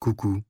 Coucou.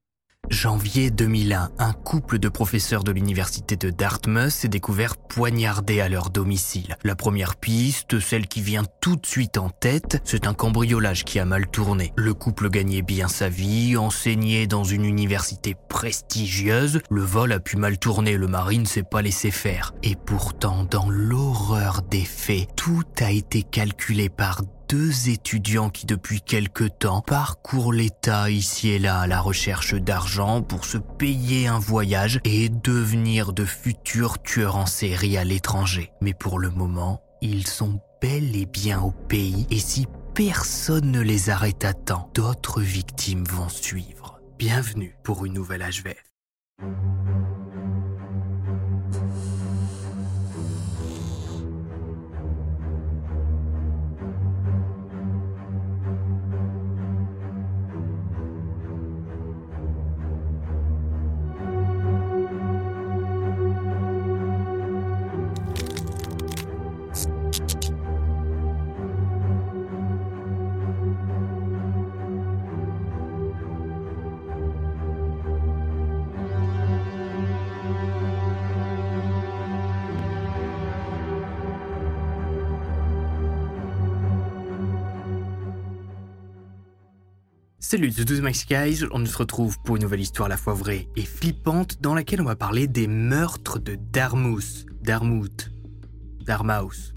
Janvier 2001, un couple de professeurs de l'université de Dartmouth s'est découvert poignardé à leur domicile. La première piste, celle qui vient tout de suite en tête, c'est un cambriolage qui a mal tourné. Le couple gagnait bien sa vie, enseignait dans une université prestigieuse, le vol a pu mal tourner, le mari ne s'est pas laissé faire. Et pourtant, dans l'horreur des faits, tout a été calculé par deux étudiants qui depuis quelque temps parcourent l'État ici et là à la recherche d'argent pour se payer un voyage et devenir de futurs tueurs en série à l'étranger. Mais pour le moment, ils sont bel et bien au pays et si personne ne les arrête à temps, d'autres victimes vont suivre. Bienvenue pour une nouvelle HVF. Salut, c'est 12 Max Guys, on se retrouve pour une nouvelle histoire à la fois vraie et flippante dans laquelle on va parler des meurtres de Darmouth, Darmouth, Darmouth.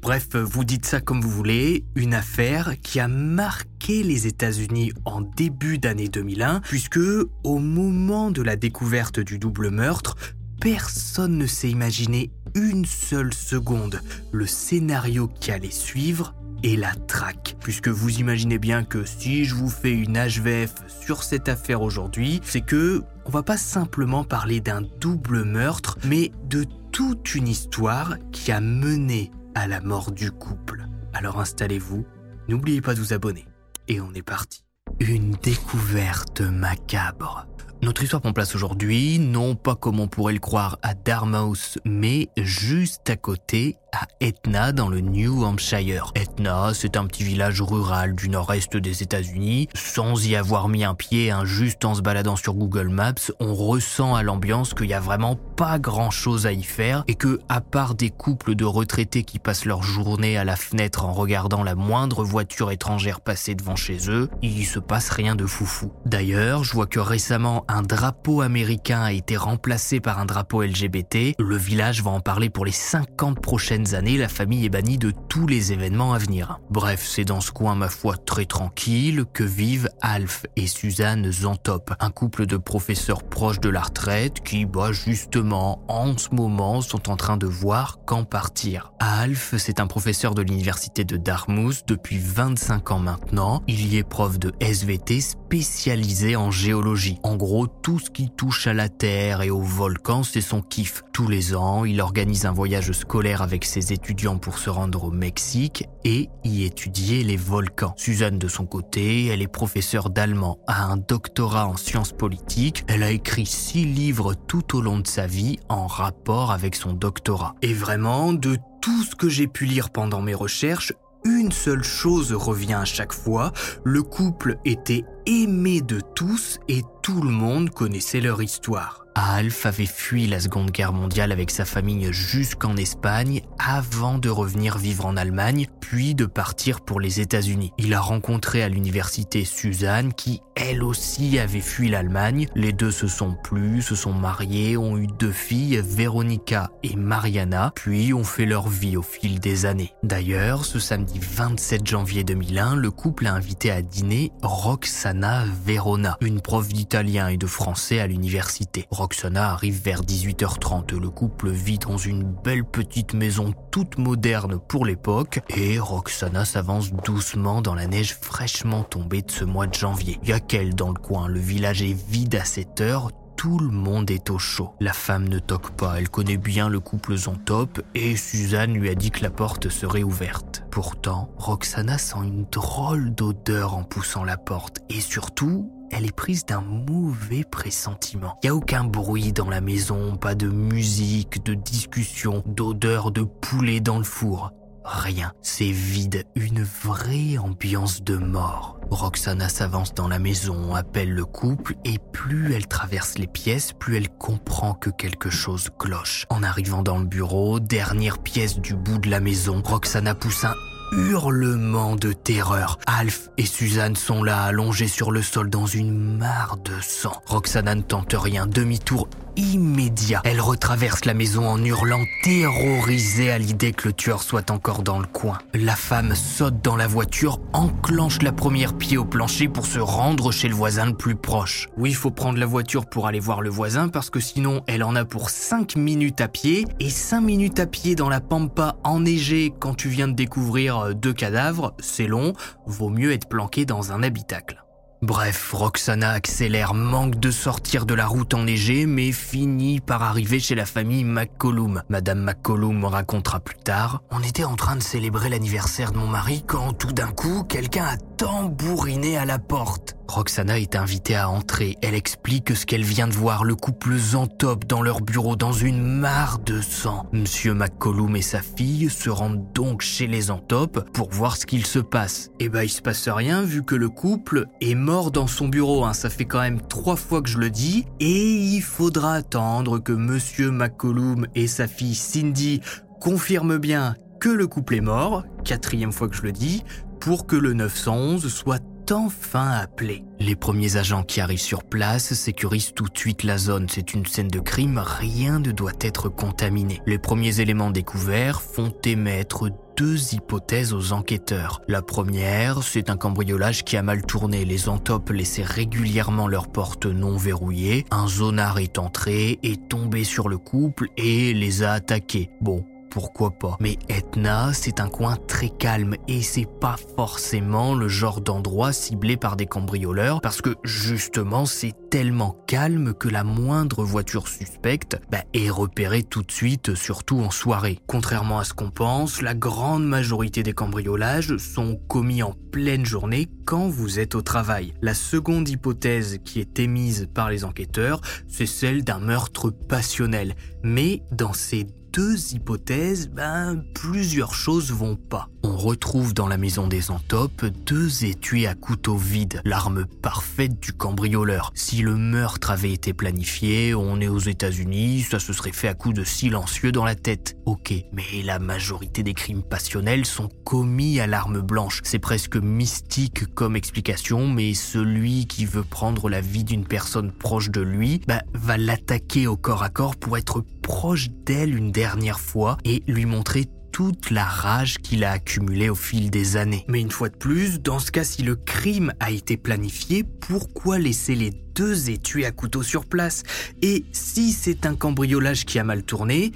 Bref, vous dites ça comme vous voulez, une affaire qui a marqué les États-Unis en début d'année 2001, puisque au moment de la découverte du double meurtre, personne ne s'est imaginé une seule seconde le scénario qui allait suivre et la traque. Puisque vous imaginez bien que si je vous fais une HVF sur cette affaire aujourd'hui, c'est que on va pas simplement parler d'un double meurtre, mais de toute une histoire qui a mené à la mort du couple. Alors installez-vous, n'oubliez pas de vous abonner. Et on est parti. Une découverte macabre. Notre histoire prend place aujourd'hui, non pas comme on pourrait le croire à Dartmouth, mais juste à côté, à Etna, dans le New Hampshire. Etna, c'est un petit village rural du nord-est des États-Unis. Sans y avoir mis un pied, hein, juste en se baladant sur Google Maps, on ressent à l'ambiance qu'il y a vraiment pas grand-chose à y faire et que, à part des couples de retraités qui passent leur journée à la fenêtre en regardant la moindre voiture étrangère passer devant chez eux, il se passe rien de foufou. D'ailleurs, je vois que récemment, un drapeau américain a été remplacé par un drapeau LGBT. Le village va en parler pour les 50 prochaines années. La famille est bannie de tous les événements à venir. Bref, c'est dans ce coin, ma foi, très tranquille que vivent Alf et Suzanne Zantop, un couple de professeurs proches de la retraite qui, bah, justement, en ce moment, sont en train de voir quand partir. Alf, c'est un professeur de l'université de Dartmouth depuis 25 ans maintenant. Il y est prof de SVT spécialisé en géologie. En gros, tout ce qui touche à la Terre et aux volcans, c'est son kiff. Tous les ans, il organise un voyage scolaire avec ses étudiants pour se rendre au Mexique et y étudier les volcans. Suzanne, de son côté, elle est professeure d'allemand, a un doctorat en sciences politiques, elle a écrit six livres tout au long de sa vie en rapport avec son doctorat. Et vraiment, de tout ce que j'ai pu lire pendant mes recherches, une seule chose revient à chaque fois, le couple était aimé de tous et tout le monde connaissait leur histoire. Alf avait fui la Seconde Guerre mondiale avec sa famille jusqu'en Espagne avant de revenir vivre en Allemagne, puis de partir pour les États-Unis. Il a rencontré à l'université Suzanne qui, elle aussi, avait fui l'Allemagne. Les deux se sont plus, se sont mariés, ont eu deux filles, Veronica et Mariana, puis ont fait leur vie au fil des années. D'ailleurs, ce samedi 27 janvier 2001, le couple a invité à dîner Roxana Verona, une prof d'italien et de français à l'université. Roxana arrive vers 18h30. Le couple vit dans une belle petite maison toute moderne pour l'époque et Roxana s'avance doucement dans la neige fraîchement tombée de ce mois de janvier. Y a qu'elle dans le coin, le village est vide à cette heure, tout le monde est au chaud. La femme ne toque pas, elle connaît bien le couple top et Suzanne lui a dit que la porte serait ouverte. Pourtant, Roxana sent une drôle d'odeur en poussant la porte et surtout, elle est prise d'un mauvais pressentiment. Il n'y a aucun bruit dans la maison, pas de musique, de discussion, d'odeur de poulet dans le four. Rien, c'est vide, une vraie ambiance de mort. Roxana s'avance dans la maison, appelle le couple et plus elle traverse les pièces, plus elle comprend que quelque chose cloche. En arrivant dans le bureau, dernière pièce du bout de la maison, Roxana pousse un hurlement de terreur. Alf et Suzanne sont là, allongés sur le sol dans une mare de sang. Roxana ne tente rien, demi-tour immédiat. Elle retraverse la maison en hurlant, terrorisée à l'idée que le tueur soit encore dans le coin. La femme saute dans la voiture, enclenche la première pied au plancher pour se rendre chez le voisin le plus proche. Oui, il faut prendre la voiture pour aller voir le voisin parce que sinon elle en a pour 5 minutes à pied et 5 minutes à pied dans la pampa enneigée quand tu viens de découvrir deux cadavres, c'est long, vaut mieux être planqué dans un habitacle. Bref, Roxana accélère, manque de sortir de la route enneigée, mais finit par arriver chez la famille McCollum. Madame McCollum racontera plus tard On était en train de célébrer l'anniversaire de mon mari quand tout d'un coup, quelqu'un a tambouriné à la porte. Roxana est invitée à entrer. Elle explique ce qu'elle vient de voir, le couple Zantop dans leur bureau dans une mare de sang. Monsieur McCollum et sa fille se rendent donc chez les Zantop pour voir ce qu'il se passe. Eh ben, il se passe rien vu que le couple est mort dans son bureau. Hein. Ça fait quand même trois fois que je le dis. Et il faudra attendre que monsieur McCollum et sa fille Cindy confirment bien que le couple est mort, quatrième fois que je le dis, pour que le 911 soit enfin appelé. Les premiers agents qui arrivent sur place sécurisent tout de suite la zone. C'est une scène de crime, rien ne doit être contaminé. Les premiers éléments découverts font émettre deux hypothèses aux enquêteurs. La première, c'est un cambriolage qui a mal tourné. Les entopes laissaient régulièrement leurs portes non verrouillées. Un zonard est entré, est tombé sur le couple et les a attaqués. Bon, pourquoi pas. Mais Etna, c'est un coin très calme et c'est pas forcément le genre d'endroit ciblé par des cambrioleurs parce que justement c'est tellement calme que la moindre voiture suspecte bah, est repérée tout de suite, surtout en soirée. Contrairement à ce qu'on pense, la grande majorité des cambriolages sont commis en pleine journée quand vous êtes au travail. La seconde hypothèse qui est émise par les enquêteurs, c'est celle d'un meurtre passionnel. Mais dans ces deux hypothèses, ben, plusieurs choses vont pas. On retrouve dans la maison des Antopes deux étuis à couteau vide, l'arme parfaite du cambrioleur. Si le meurtre avait été planifié, on est aux États-Unis, ça se serait fait à coups de silencieux dans la tête. Ok, mais la majorité des crimes passionnels sont commis à l'arme blanche. C'est presque mystique comme explication, mais celui qui veut prendre la vie d'une personne proche de lui, ben, va l'attaquer au corps à corps pour être proche d'elle une dernière fois et lui montrer toute la rage qu'il a accumulée au fil des années. Mais une fois de plus, dans ce cas, si le crime a été planifié, pourquoi laisser les deux étuis à couteau sur place? Et si c'est un cambriolage qui a mal tourné,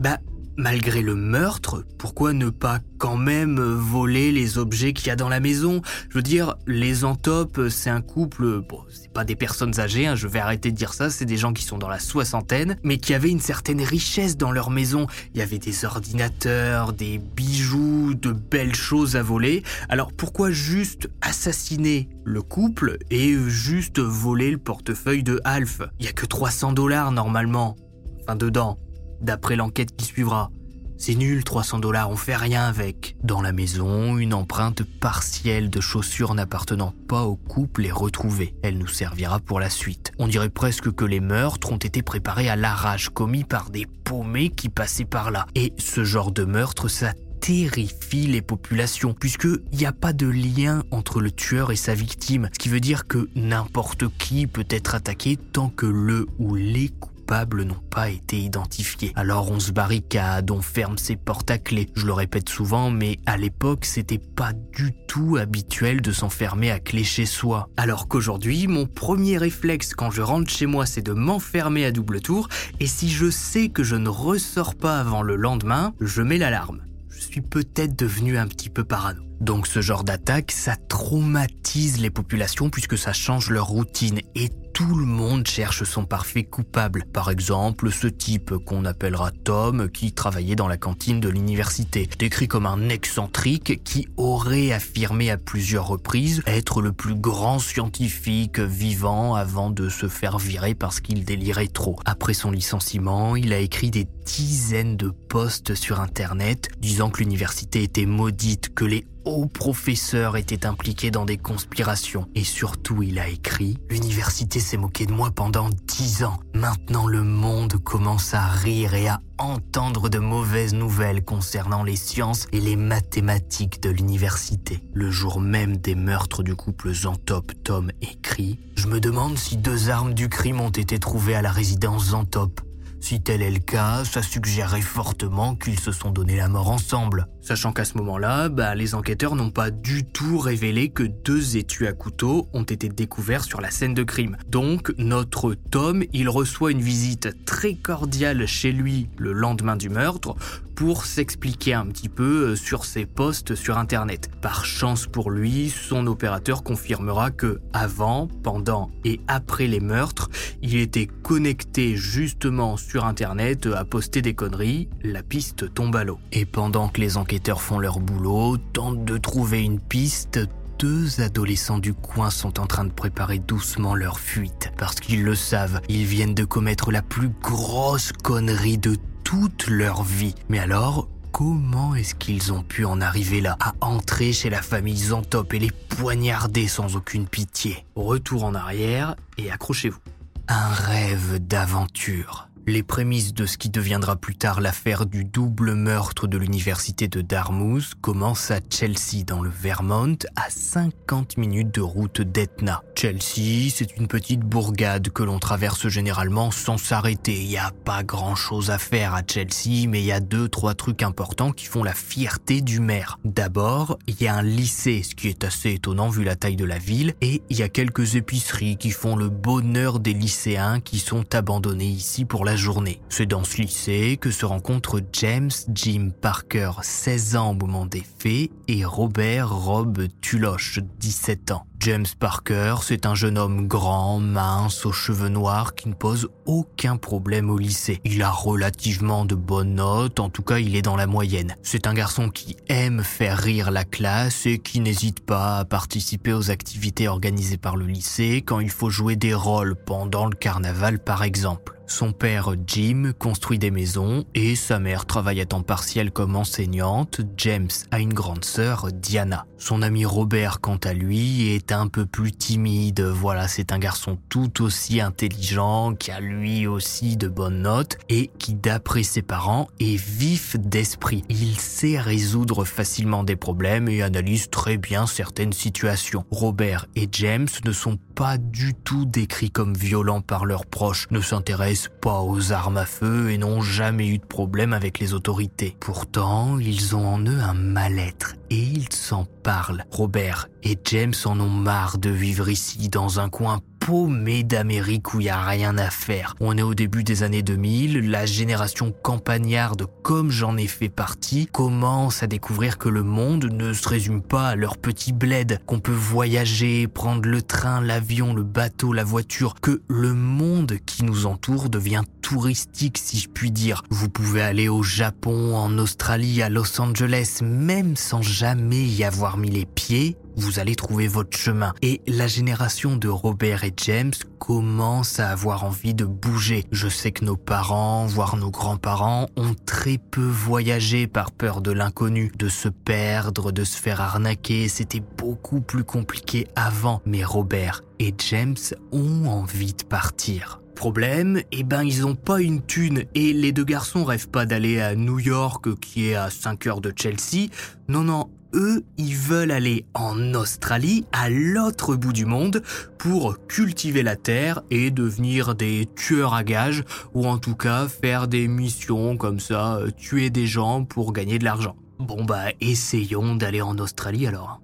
bah Malgré le meurtre, pourquoi ne pas quand même voler les objets qu'il y a dans la maison? Je veux dire, les Antopes, c'est un couple, bon, c'est pas des personnes âgées, hein, je vais arrêter de dire ça, c'est des gens qui sont dans la soixantaine, mais qui avaient une certaine richesse dans leur maison. Il y avait des ordinateurs, des bijoux, de belles choses à voler. Alors pourquoi juste assassiner le couple et juste voler le portefeuille de Alf? Il y a que 300 dollars normalement. Enfin dedans d'après l'enquête qui suivra. C'est nul, 300 dollars, on fait rien avec. Dans la maison, une empreinte partielle de chaussures n'appartenant pas au couple est retrouvée. Elle nous servira pour la suite. On dirait presque que les meurtres ont été préparés à l'arrache, commis par des paumés qui passaient par là. Et ce genre de meurtre, ça terrifie les populations, puisqu'il n'y a pas de lien entre le tueur et sa victime, ce qui veut dire que n'importe qui peut être attaqué tant que le ou les coups n'ont pas été identifiés. Alors on se barricade, on ferme ses portes à clé. Je le répète souvent, mais à l'époque, c'était pas du tout habituel de s'enfermer à clé chez soi. Alors qu'aujourd'hui, mon premier réflexe quand je rentre chez moi, c'est de m'enfermer à double tour, et si je sais que je ne ressors pas avant le lendemain, je mets l'alarme. Je suis peut-être devenu un petit peu parano. Donc ce genre d'attaque, ça traumatise les populations puisque ça change leur routine et tout le monde cherche son parfait coupable. Par exemple, ce type qu'on appellera Tom qui travaillait dans la cantine de l'université, décrit comme un excentrique qui aurait affirmé à plusieurs reprises être le plus grand scientifique vivant avant de se faire virer parce qu'il délirait trop. Après son licenciement, il a écrit des dizaines de posts sur Internet disant que l'université était maudite, que les hauts professeurs étaient impliqués dans des conspirations. Et surtout, il a écrit L'université s'est moquée de moi pendant dix ans. Maintenant, le monde commence à rire et à entendre de mauvaises nouvelles concernant les sciences et les mathématiques de l'université. Le jour même des meurtres du couple Zantop, Tom écrit Je me demande si deux armes du crime ont été trouvées à la résidence Zantop. Si tel est le cas, ça suggérerait fortement qu'ils se sont donné la mort ensemble. Sachant qu'à ce moment-là, bah, les enquêteurs n'ont pas du tout révélé que deux étuis à couteau ont été découverts sur la scène de crime. Donc, notre Tom, il reçoit une visite très cordiale chez lui le lendemain du meurtre pour s'expliquer un petit peu euh, sur ses posts sur Internet. Par chance pour lui, son opérateur confirmera que avant, pendant et après les meurtres, il était connecté justement sur Internet à poster des conneries, la piste tombe à l'eau. Et pendant que les enquêteurs font leur boulot, tentent de trouver une piste, deux adolescents du coin sont en train de préparer doucement leur fuite. Parce qu'ils le savent, ils viennent de commettre la plus grosse connerie de toute leur vie. Mais alors, comment est-ce qu'ils ont pu en arriver là, à entrer chez la famille Zantop et les poignarder sans aucune pitié? Retour en arrière et accrochez-vous. Un rêve d'aventure les prémices de ce qui deviendra plus tard l'affaire du double meurtre de l'université de Dartmouth commencent à Chelsea dans le Vermont à 50 minutes de route d'Etna. Chelsea, c'est une petite bourgade que l'on traverse généralement sans s'arrêter. Il n'y a pas grand chose à faire à Chelsea, mais il y a deux, trois trucs importants qui font la fierté du maire. D'abord, il y a un lycée, ce qui est assez étonnant vu la taille de la ville, et il y a quelques épiceries qui font le bonheur des lycéens qui sont abandonnés ici pour la journée. C'est dans ce lycée que se rencontrent James Jim Parker, 16 ans au moment des faits, et Robert Rob Tuloche, 17 ans. James Parker, c'est un jeune homme grand, mince, aux cheveux noirs qui ne pose aucun problème au lycée. Il a relativement de bonnes notes, en tout cas il est dans la moyenne. C'est un garçon qui aime faire rire la classe et qui n'hésite pas à participer aux activités organisées par le lycée quand il faut jouer des rôles pendant le carnaval par exemple. Son père Jim construit des maisons et sa mère travaille à temps partiel comme enseignante. James a une grande sœur, Diana. Son ami Robert, quant à lui, est un peu plus timide. Voilà, c'est un garçon tout aussi intelligent, qui a lui aussi de bonnes notes et qui, d'après ses parents, est vif d'esprit. Il sait résoudre facilement des problèmes et analyse très bien certaines situations. Robert et James ne sont pas du tout décrits comme violents par leurs proches, ne s'intéressent pas aux armes à feu et n'ont jamais eu de problème avec les autorités. Pourtant, ils ont en eux un mal-être et ils s'en parlent. Robert et James en ont marre de vivre ici dans un coin paumé d'Amérique où il n'y a rien à faire. On est au début des années 2000, la génération campagnarde, comme j'en ai fait partie, commence à découvrir que le monde ne se résume pas à leur petit bled, qu'on peut voyager, prendre le train, l'avion, le bateau, la voiture, que le monde qui nous entoure devient touristique si je puis dire. Vous pouvez aller au Japon, en Australie, à Los Angeles, même sans jamais y avoir mis les pieds, vous allez trouver votre chemin. Et la génération de Robert et James commence à avoir envie de bouger. Je sais que nos parents, voire nos grands-parents, ont très peu voyagé par peur de l'inconnu, de se perdre, de se faire arnaquer. C'était beaucoup plus compliqué avant. Mais Robert et James ont envie de partir. Problème, eh ben ils ont pas une thune et les deux garçons rêvent pas d'aller à New York qui est à 5 heures de Chelsea. Non non, eux, ils veulent aller en Australie, à l'autre bout du monde, pour cultiver la terre et devenir des tueurs à gages, ou en tout cas faire des missions comme ça, euh, tuer des gens pour gagner de l'argent. Bon bah essayons d'aller en Australie alors.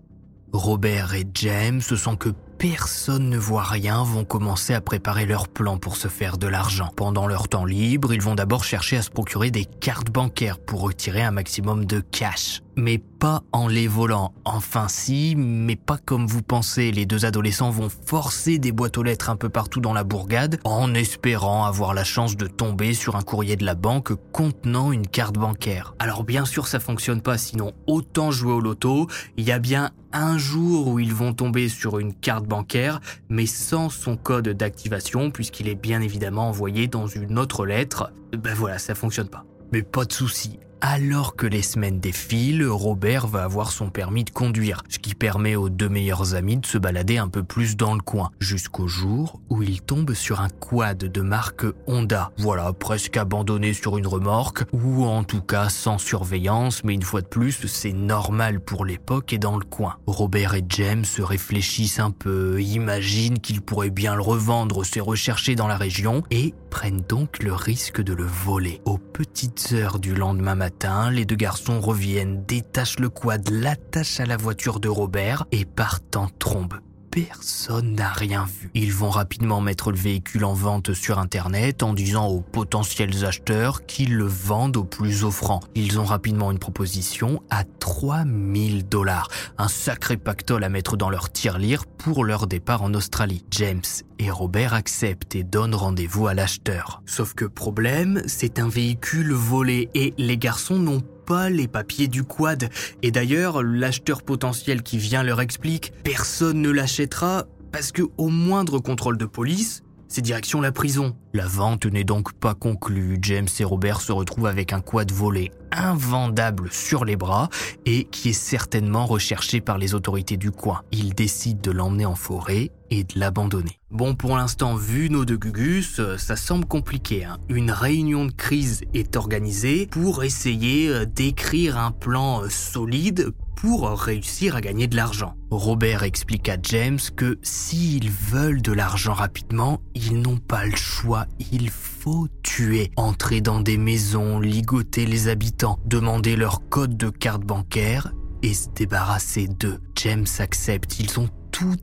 Robert et James sont que personne ne voit rien vont commencer à préparer leur plan pour se faire de l'argent. Pendant leur temps libre, ils vont d'abord chercher à se procurer des cartes bancaires pour retirer un maximum de cash. Mais pas en les volant. Enfin si, mais pas comme vous pensez. Les deux adolescents vont forcer des boîtes aux lettres un peu partout dans la bourgade en espérant avoir la chance de tomber sur un courrier de la banque contenant une carte bancaire. Alors bien sûr ça fonctionne pas, sinon autant jouer au loto. Il y a bien un jour où ils vont tomber sur une carte bancaire, mais sans son code d'activation, puisqu'il est bien évidemment envoyé dans une autre lettre. Ben voilà, ça fonctionne pas. Mais pas de souci, alors que les semaines défilent, Robert va avoir son permis de conduire, ce qui permet aux deux meilleurs amis de se balader un peu plus dans le coin, jusqu'au jour où il tombe sur un quad de marque Honda. Voilà, presque abandonné sur une remorque, ou en tout cas sans surveillance, mais une fois de plus, c'est normal pour l'époque et dans le coin. Robert et James se réfléchissent un peu, imaginent qu'ils pourraient bien le revendre, c'est recherché dans la région, et prennent donc le risque de le voler. Aux petites heures du lendemain matin, les deux garçons reviennent, détachent le quad, l'attachent à la voiture de Robert et partent en trombe personne n'a rien vu. Ils vont rapidement mettre le véhicule en vente sur Internet en disant aux potentiels acheteurs qu'ils le vendent au plus offrant. Ils ont rapidement une proposition à 3000 dollars. Un sacré pactole à mettre dans leur tirelire pour leur départ en Australie. James et Robert acceptent et donnent rendez-vous à l'acheteur. Sauf que problème, c'est un véhicule volé et les garçons n'ont pas les papiers du quad. Et d'ailleurs, l'acheteur potentiel qui vient leur explique, personne ne l'achètera parce que au moindre contrôle de police, c'est direction la prison. La vente n'est donc pas conclue. James et Robert se retrouvent avec un quad volé invendable sur les bras et qui est certainement recherché par les autorités du coin. Ils décident de l'emmener en forêt de l'abandonner. Bon, pour l'instant, vu nos deux Gugus, euh, ça semble compliqué. Hein. Une réunion de crise est organisée pour essayer euh, d'écrire un plan euh, solide pour réussir à gagner de l'argent. Robert explique à James que s'ils veulent de l'argent rapidement, ils n'ont pas le choix, il faut tuer, entrer dans des maisons, ligoter les habitants, demander leur code de carte bancaire et se débarrasser d'eux. James accepte, ils ont tout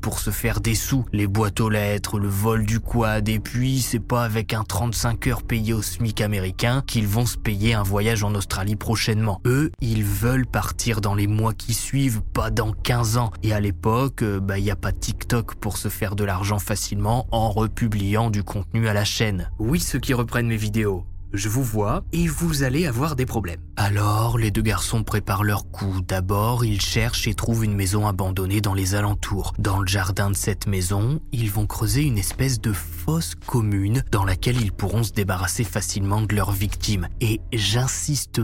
pour se faire des sous. Les boîtes aux lettres, le vol du quad, et puis c'est pas avec un 35 heures payé au SMIC américain qu'ils vont se payer un voyage en Australie prochainement. Eux, ils veulent partir dans les mois qui suivent, pas dans 15 ans. Et à l'époque, euh, bah y a pas TikTok pour se faire de l'argent facilement en republiant du contenu à la chaîne. Oui, ceux qui reprennent mes vidéos je vous vois et vous allez avoir des problèmes. Alors, les deux garçons préparent leur coup. D'abord, ils cherchent et trouvent une maison abandonnée dans les alentours. Dans le jardin de cette maison, ils vont creuser une espèce de fosse commune dans laquelle ils pourront se débarrasser facilement de leurs victimes. Et j'insiste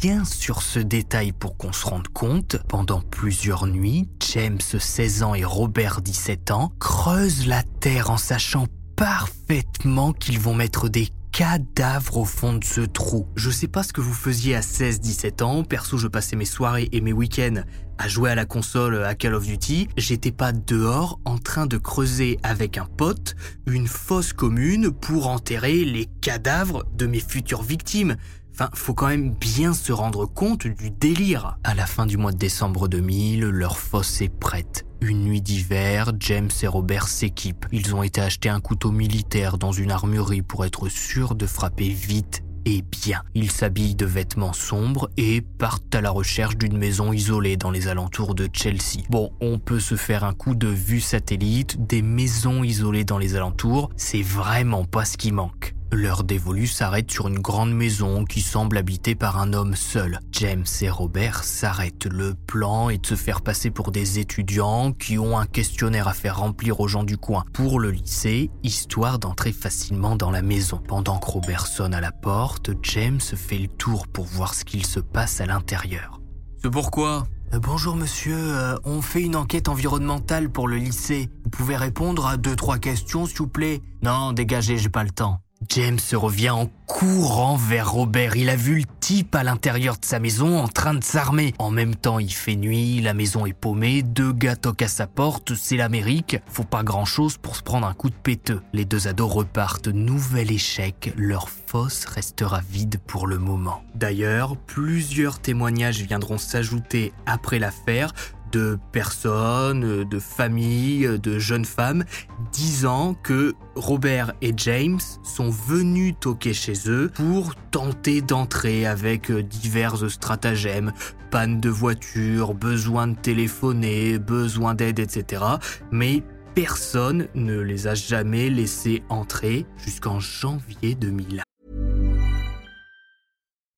bien sur ce détail pour qu'on se rende compte, pendant plusieurs nuits, James 16 ans et Robert 17 ans creusent la terre en sachant parfaitement qu'ils vont mettre des cadavre au fond de ce trou. Je sais pas ce que vous faisiez à 16-17 ans, perso je passais mes soirées et mes week-ends à jouer à la console à Call of Duty, j'étais pas dehors en train de creuser avec un pote une fosse commune pour enterrer les cadavres de mes futures victimes. Enfin, faut quand même bien se rendre compte du délire. À la fin du mois de décembre 2000, leur fosse est prête. Une nuit d'hiver, James et Robert s'équipent. Ils ont été acheter un couteau militaire dans une armurerie pour être sûrs de frapper vite et bien. Ils s'habillent de vêtements sombres et partent à la recherche d'une maison isolée dans les alentours de Chelsea. Bon, on peut se faire un coup de vue satellite, des maisons isolées dans les alentours, c'est vraiment pas ce qui manque. Leur dévolu s'arrête sur une grande maison qui semble habitée par un homme seul. James et Robert s'arrêtent. Le plan est de se faire passer pour des étudiants qui ont un questionnaire à faire remplir aux gens du coin pour le lycée, histoire d'entrer facilement dans la maison. Pendant que Robert sonne à la porte, James fait le tour pour voir ce qu'il se passe à l'intérieur. C'est pourquoi? Euh, Bonjour monsieur, euh, on fait une enquête environnementale pour le lycée. Vous pouvez répondre à deux trois questions s'il vous plaît? Non, dégagez, j'ai pas le temps. James revient en courant vers Robert. Il a vu le type à l'intérieur de sa maison en train de s'armer. En même temps, il fait nuit, la maison est paumée, deux gars toquent à sa porte, c'est l'Amérique. Faut pas grand chose pour se prendre un coup de péteux. Les deux ados repartent, nouvel échec, leur fosse restera vide pour le moment. D'ailleurs, plusieurs témoignages viendront s'ajouter après l'affaire de personnes, de familles, de jeunes femmes, disant que Robert et James sont venus toquer chez eux pour tenter d'entrer avec divers stratagèmes, panne de voiture, besoin de téléphoner, besoin d'aide, etc. Mais personne ne les a jamais laissés entrer jusqu'en janvier 2001.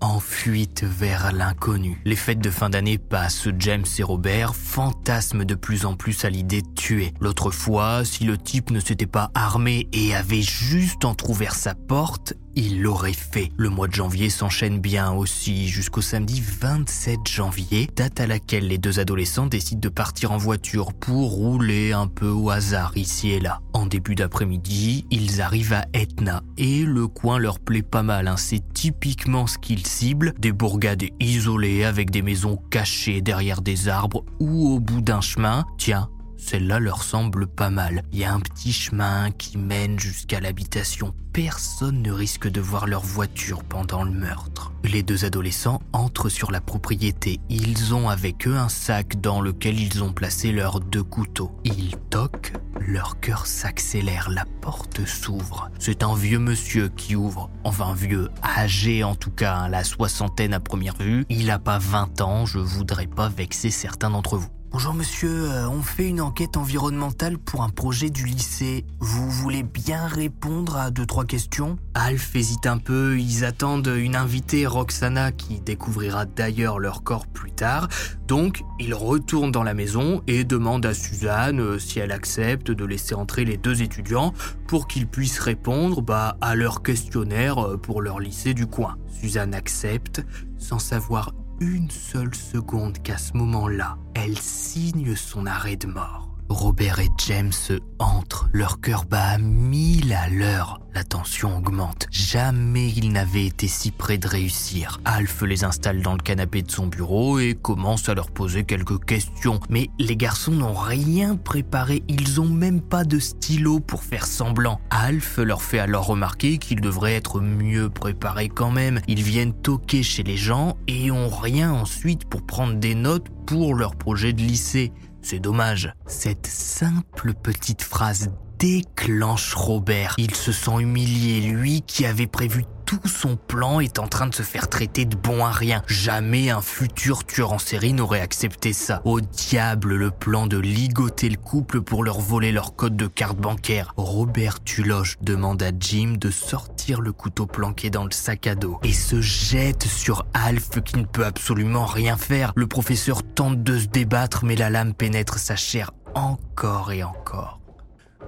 En fuite vers l'inconnu. Les fêtes de fin d'année passent, James et Robert fantasment de plus en plus à l'idée de tuer. L'autre fois, si le type ne s'était pas armé et avait juste entr'ouvert sa porte, il l'aurait fait. Le mois de janvier s'enchaîne bien aussi jusqu'au samedi 27 janvier, date à laquelle les deux adolescents décident de partir en voiture pour rouler un peu au hasard ici et là. En début d'après-midi, ils arrivent à Etna et le coin leur plaît pas mal. Hein. C'est typiquement ce qu'ils ciblent, des bourgades isolées avec des maisons cachées derrière des arbres ou au bout d'un chemin. Tiens, celle-là leur semble pas mal. Il y a un petit chemin qui mène jusqu'à l'habitation. Personne ne risque de voir leur voiture pendant le meurtre. Les deux adolescents entrent sur la propriété. Ils ont avec eux un sac dans lequel ils ont placé leurs deux couteaux. Ils toquent, leur cœur s'accélère, la porte s'ouvre. C'est un vieux monsieur qui ouvre. Enfin vieux, âgé en tout cas, hein, la soixantaine à première vue. Il a pas 20 ans, je voudrais pas vexer certains d'entre vous. Bonjour monsieur, euh, on fait une enquête environnementale pour un projet du lycée. Vous voulez bien répondre à deux trois questions? Alf hésite un peu, ils attendent une invitée Roxana qui découvrira d'ailleurs leur corps plus tard. Donc, ils retournent dans la maison et demandent à Suzanne euh, si elle accepte de laisser entrer les deux étudiants pour qu'ils puissent répondre bah, à leur questionnaire euh, pour leur lycée du coin. Suzanne accepte sans savoir une seule seconde qu'à ce moment-là, elle signe son arrêt de mort. Robert et James entrent, leur cœur bat à mille à l'heure. La tension augmente. Jamais ils n'avaient été si près de réussir. Alf les installe dans le canapé de son bureau et commence à leur poser quelques questions. Mais les garçons n'ont rien préparé, ils ont même pas de stylo pour faire semblant. Alf leur fait alors remarquer qu'ils devraient être mieux préparés quand même. Ils viennent toquer chez les gens et ont rien ensuite pour prendre des notes pour leur projet de lycée. C'est dommage. Cette simple petite phrase déclenche Robert. Il se sent humilié, lui qui avait prévu tout son plan est en train de se faire traiter de bon à rien. Jamais un futur tueur en série n'aurait accepté ça. Au diable le plan de ligoter le couple pour leur voler leur code de carte bancaire. Robert Tuloche demande à Jim de sortir le couteau planqué dans le sac à dos et se jette sur Alf qui ne peut absolument rien faire. Le professeur tente de se débattre mais la lame pénètre sa chair encore et encore.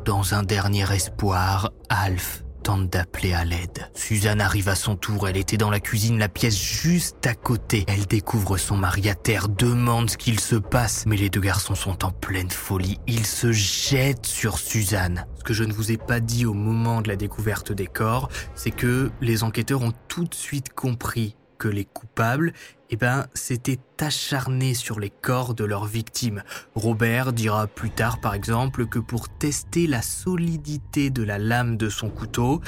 Dans un dernier espoir, Alf tente d'appeler à l'aide. Suzanne arrive à son tour, elle était dans la cuisine, la pièce juste à côté. Elle découvre son mari à terre, demande ce qu'il se passe, mais les deux garçons sont en pleine folie. Ils se jettent sur Suzanne. Ce que je ne vous ai pas dit au moment de la découverte des corps, c'est que les enquêteurs ont tout de suite compris que les coupables, eh ben, s'étaient acharnés sur les corps de leurs victimes. Robert dira plus tard, par exemple, que pour tester la solidité de la lame de son couteau,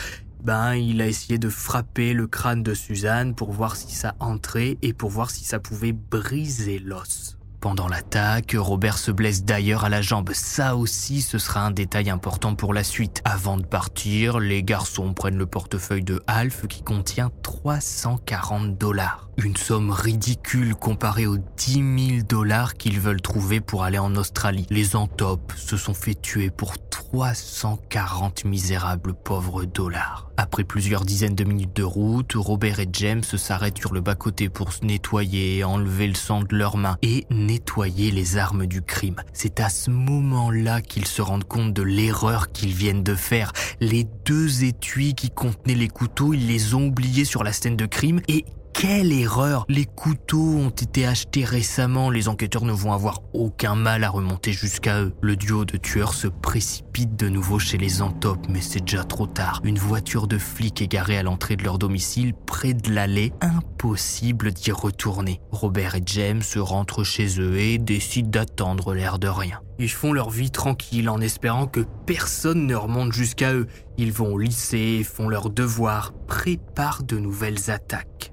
ben, il a essayé de frapper le crâne de Suzanne pour voir si ça entrait et pour voir si ça pouvait briser l'os. Pendant l'attaque, Robert se blesse d'ailleurs à la jambe. Ça aussi, ce sera un détail important pour la suite. Avant de partir, les garçons prennent le portefeuille de Alf qui contient 340 dollars. Une somme ridicule comparée aux 10 000 dollars qu'ils veulent trouver pour aller en Australie. Les Antopes se sont fait tuer pour 340 misérables pauvres dollars. Après plusieurs dizaines de minutes de route, Robert et James s'arrêtent sur le bas-côté pour se nettoyer, enlever le sang de leurs mains et nettoyer les armes du crime. C'est à ce moment-là qu'ils se rendent compte de l'erreur qu'ils viennent de faire. Les deux étuis qui contenaient les couteaux, ils les ont oubliés sur la scène de crime et quelle erreur Les couteaux ont été achetés récemment, les enquêteurs ne vont avoir aucun mal à remonter jusqu'à eux. Le duo de tueurs se précipite de nouveau chez les Antopes, mais c'est déjà trop tard. Une voiture de flics est garée à l'entrée de leur domicile, près de l'allée, impossible d'y retourner. Robert et James rentrent chez eux et décident d'attendre l'air de rien. Ils font leur vie tranquille en espérant que personne ne remonte jusqu'à eux. Ils vont au lycée, font leurs devoirs, préparent de nouvelles attaques.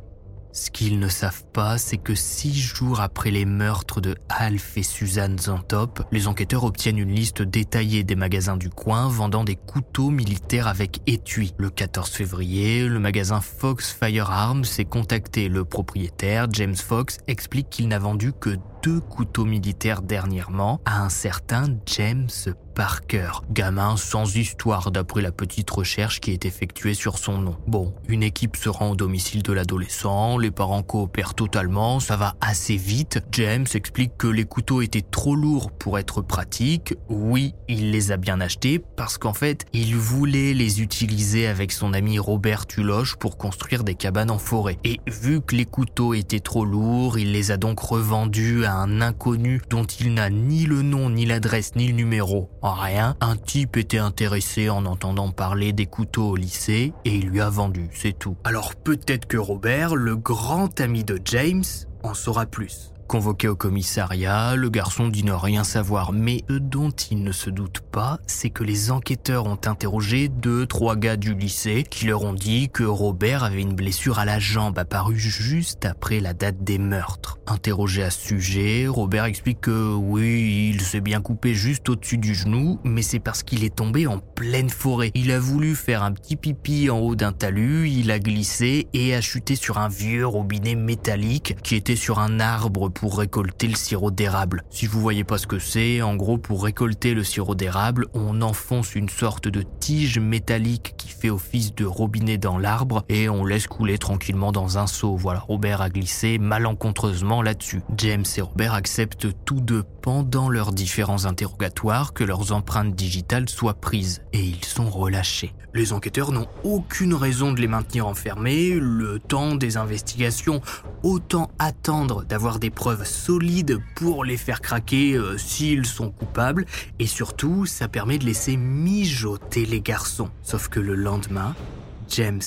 Ce qu'ils ne savent pas, c'est que six jours après les meurtres de Alf et Suzanne Zantop, les enquêteurs obtiennent une liste détaillée des magasins du coin vendant des couteaux militaires avec étui. Le 14 février, le magasin Fox Firearms s'est contacté. Le propriétaire, James Fox, explique qu'il n'a vendu que deux couteaux militaires dernièrement à un certain James Parker, gamin sans histoire d'après la petite recherche qui est effectuée sur son nom. Bon, une équipe se rend au domicile de l'adolescent, les parents coopèrent totalement, ça va assez vite. James explique que les couteaux étaient trop lourds pour être pratiques. Oui, il les a bien achetés parce qu'en fait, il voulait les utiliser avec son ami Robert Tuloche pour construire des cabanes en forêt. Et vu que les couteaux étaient trop lourds, il les a donc revendus à un inconnu dont il n'a ni le nom, ni l'adresse, ni le numéro. En rien, un type était intéressé en entendant parler des couteaux au lycée et il lui a vendu, c'est tout. Alors peut-être que Robert, le grand ami de James, en saura plus. Convoqué au commissariat, le garçon dit ne rien savoir, mais ce dont il ne se doute pas, c'est que les enquêteurs ont interrogé deux, trois gars du lycée qui leur ont dit que Robert avait une blessure à la jambe apparue juste après la date des meurtres. Interrogé à ce sujet, Robert explique que oui, il s'est bien coupé juste au-dessus du genou, mais c'est parce qu'il est tombé en pleine forêt. Il a voulu faire un petit pipi en haut d'un talus, il a glissé et a chuté sur un vieux robinet métallique qui était sur un arbre pour récolter le sirop d'érable. Si vous voyez pas ce que c'est, en gros pour récolter le sirop d'érable, on enfonce une sorte de tige métallique qui fait office de robinet dans l'arbre et on laisse couler tranquillement dans un seau. Voilà, Robert a glissé malencontreusement là-dessus. James et Robert acceptent tous deux pendant leurs différents interrogatoires que leurs empreintes digitales soient prises et ils sont relâchés. Les enquêteurs n'ont aucune raison de les maintenir enfermés, le temps des investigations, autant attendre d'avoir des preuves solides pour les faire craquer euh, s'ils sont coupables, et surtout ça permet de laisser mijoter les garçons. Sauf que le lendemain, James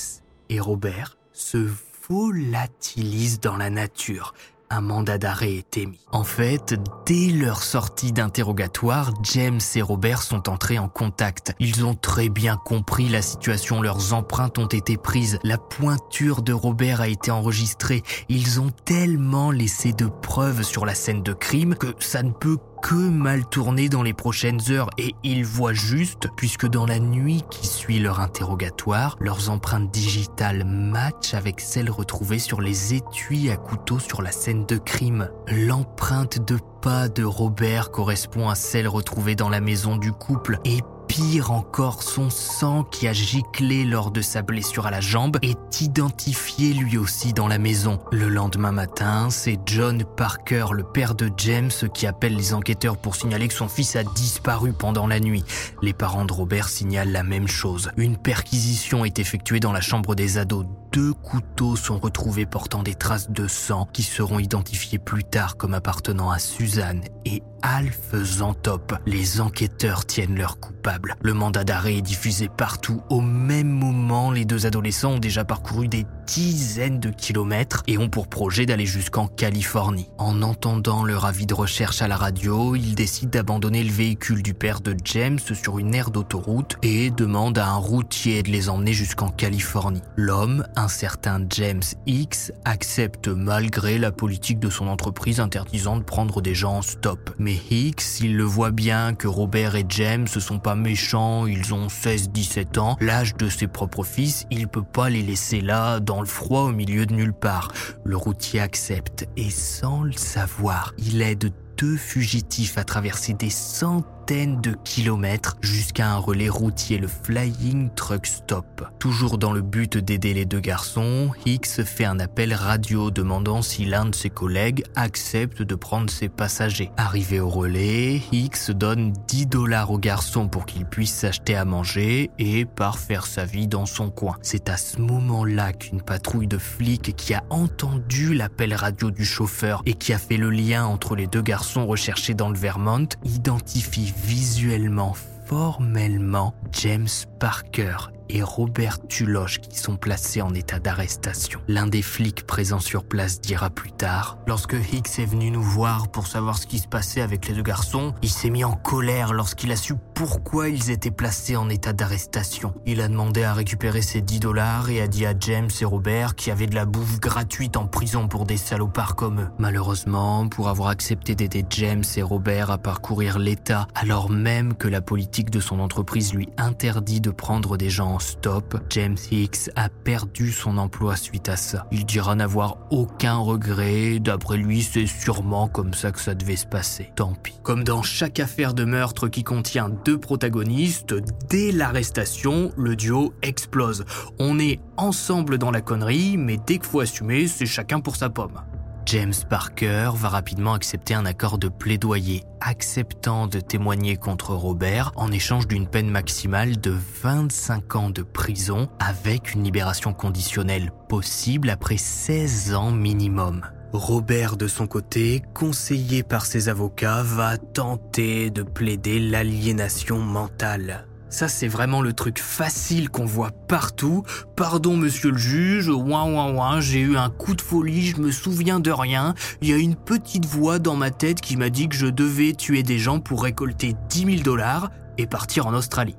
et Robert se volatilisent dans la nature, un mandat d'arrêt est émis. En fait, dès leur sortie d'interrogatoire, James et Robert sont entrés en contact. Ils ont très bien compris la situation, leurs empreintes ont été prises, la pointure de Robert a été enregistrée. Ils ont tellement laissé de preuves sur la scène de crime que ça ne peut que mal tourner dans les prochaines heures et ils voient juste, puisque dans la nuit qui suit leur interrogatoire, leurs empreintes digitales matchent avec celles retrouvées sur les étuis à couteau sur la scène de crime. L'empreinte de pas de Robert correspond à celle retrouvée dans la maison du couple et Pire encore, son sang qui a giclé lors de sa blessure à la jambe est identifié lui aussi dans la maison. Le lendemain matin, c'est John Parker, le père de James, qui appelle les enquêteurs pour signaler que son fils a disparu pendant la nuit. Les parents de Robert signalent la même chose. Une perquisition est effectuée dans la chambre des ados. Deux couteaux sont retrouvés portant des traces de sang qui seront identifiés plus tard comme appartenant à Suzanne et Alf Zantop. Les enquêteurs tiennent leur coupable. Le mandat d'arrêt est diffusé partout. Au même moment, les deux adolescents ont déjà parcouru des dizaines de kilomètres et ont pour projet d'aller jusqu'en Californie. En entendant leur avis de recherche à la radio, ils décident d'abandonner le véhicule du père de James sur une aire d'autoroute et demandent à un routier de les emmener jusqu'en Californie. L'homme, un certain James X, accepte malgré la politique de son entreprise interdisant de prendre des gens en stop. Hicks, il le voit bien que Robert et James ne sont pas méchants, ils ont 16-17 ans, l'âge de ses propres fils, il peut pas les laisser là, dans le froid au milieu de nulle part. Le routier accepte et sans le savoir, il aide deux fugitifs à traverser des centaines de kilomètres jusqu'à un relais routier, le Flying Truck Stop. Toujours dans le but d'aider les deux garçons, Hicks fait un appel radio demandant si l'un de ses collègues accepte de prendre ses passagers. Arrivé au relais, Hicks donne 10 dollars au garçon pour qu'il puisse s'acheter à manger et part faire sa vie dans son coin. C'est à ce moment-là qu'une patrouille de flics qui a entendu l'appel radio du chauffeur et qui a fait le lien entre les deux garçons recherchés dans le Vermont identifie visuellement formellement James Parker et Robert Tuloche qui sont placés en état d'arrestation. L'un des flics présents sur place dira plus tard Lorsque Hicks est venu nous voir pour savoir ce qui se passait avec les deux garçons, il s'est mis en colère lorsqu'il a su pourquoi ils étaient placés en état d'arrestation. Il a demandé à récupérer ses 10 dollars et a dit à James et Robert qu'il y avait de la bouffe gratuite en prison pour des salopards comme eux. Malheureusement, pour avoir accepté d'aider James et Robert à parcourir l'État, alors même que la politique de son entreprise lui interdit de prendre des gens stop, James Hicks a perdu son emploi suite à ça. Il dira n'avoir aucun regret, d'après lui c'est sûrement comme ça que ça devait se passer. Tant pis. Comme dans chaque affaire de meurtre qui contient deux protagonistes, dès l'arrestation, le duo explose. On est ensemble dans la connerie, mais dès qu'il faut assumer, c'est chacun pour sa pomme. James Parker va rapidement accepter un accord de plaidoyer, acceptant de témoigner contre Robert en échange d'une peine maximale de 25 ans de prison avec une libération conditionnelle possible après 16 ans minimum. Robert, de son côté, conseillé par ses avocats, va tenter de plaider l'aliénation mentale. Ça, c'est vraiment le truc facile qu'on voit partout. Pardon, monsieur le juge, ouin ouin ouin, j'ai eu un coup de folie, je me souviens de rien. Il y a une petite voix dans ma tête qui m'a dit que je devais tuer des gens pour récolter 10 000 dollars et partir en Australie.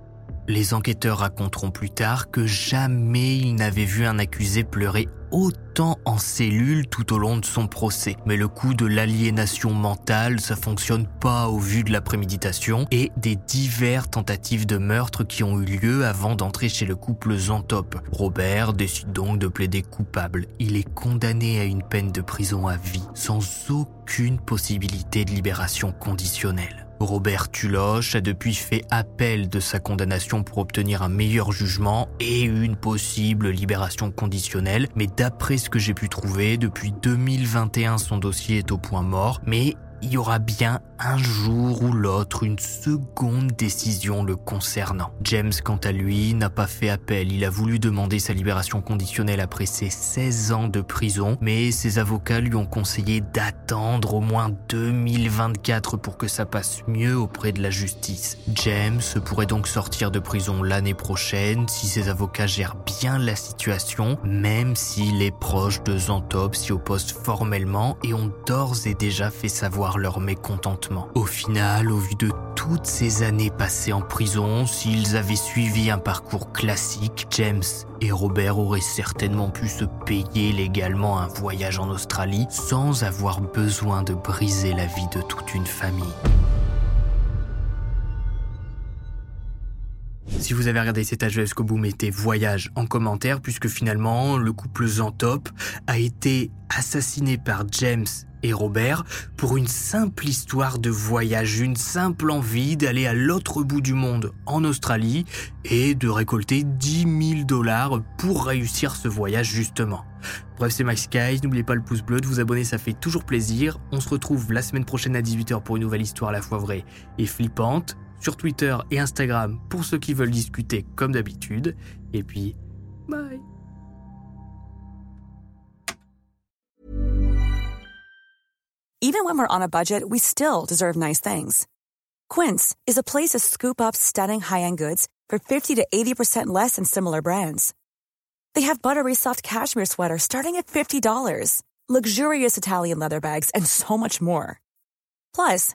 Les enquêteurs raconteront plus tard que jamais ils n'avaient vu un accusé pleurer autant en cellule tout au long de son procès. Mais le coup de l'aliénation mentale, ça fonctionne pas au vu de la préméditation et des divers tentatives de meurtre qui ont eu lieu avant d'entrer chez le couple Zantop. Robert décide donc de plaider coupable. Il est condamné à une peine de prison à vie, sans aucune possibilité de libération conditionnelle. Robert Tuloche a depuis fait appel de sa condamnation pour obtenir un meilleur jugement et une possible libération conditionnelle, mais d'après ce que j'ai pu trouver, depuis 2021 son dossier est au point mort, mais il y aura bien un jour ou l'autre une seconde décision le concernant. James, quant à lui, n'a pas fait appel. Il a voulu demander sa libération conditionnelle après ses 16 ans de prison, mais ses avocats lui ont conseillé d'attendre au moins 2024 pour que ça passe mieux auprès de la justice. James pourrait donc sortir de prison l'année prochaine si ses avocats gèrent bien la situation, même s'il est proche de Zantop s'y oppose formellement et ont d'ores et déjà fait savoir leur mécontentement. Au final, au vu de toutes ces années passées en prison, s'ils avaient suivi un parcours classique, James et Robert auraient certainement pu se payer légalement un voyage en Australie sans avoir besoin de briser la vie de toute une famille. Si vous avez regardé cet âge jusqu'au mettez voyage en commentaire puisque finalement le couple Zantop a été assassiné par James et Robert pour une simple histoire de voyage, une simple envie d'aller à l'autre bout du monde, en Australie, et de récolter 10 000 dollars pour réussir ce voyage justement. Bref, c'est Max n'oubliez pas le pouce bleu, de vous abonner, ça fait toujours plaisir. On se retrouve la semaine prochaine à 18h pour une nouvelle histoire à la fois vraie et flippante, sur Twitter et Instagram pour ceux qui veulent discuter comme d'habitude. Et puis, bye Even when we're on a budget, we still deserve nice things. Quince is a place to scoop up stunning high-end goods for 50 to 80% less than similar brands. They have buttery soft cashmere sweaters starting at $50, luxurious Italian leather bags, and so much more. Plus,